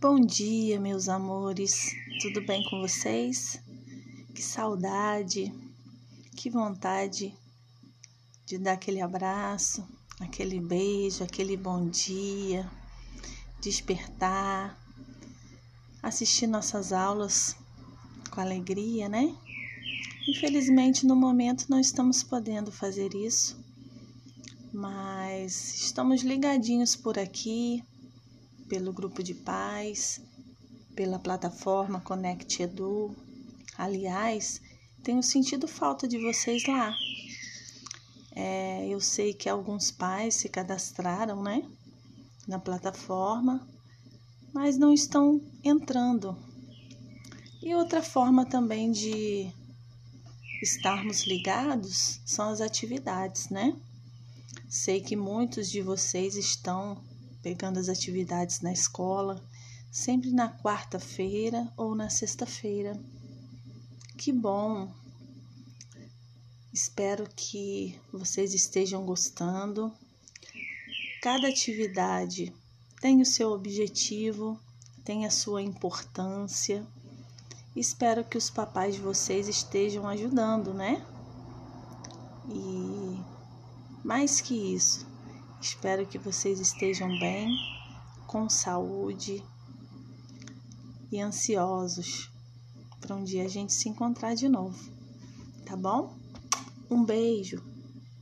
Bom dia, meus amores. Tudo bem com vocês? Que saudade, que vontade de dar aquele abraço, aquele beijo, aquele bom dia, despertar, assistir nossas aulas com alegria, né? Infelizmente, no momento não estamos podendo fazer isso, mas estamos ligadinhos por aqui pelo grupo de pais, pela plataforma Connect Edu. Aliás, tenho sentido falta de vocês lá. É, eu sei que alguns pais se cadastraram, né, na plataforma, mas não estão entrando. E outra forma também de estarmos ligados são as atividades, né? Sei que muitos de vocês estão pegando as atividades na escola, sempre na quarta-feira ou na sexta-feira. Que bom! Espero que vocês estejam gostando. Cada atividade tem o seu objetivo, tem a sua importância. Espero que os papais de vocês estejam ajudando, né? E mais que isso, Espero que vocês estejam bem, com saúde e ansiosos para um dia a gente se encontrar de novo, tá bom? Um beijo!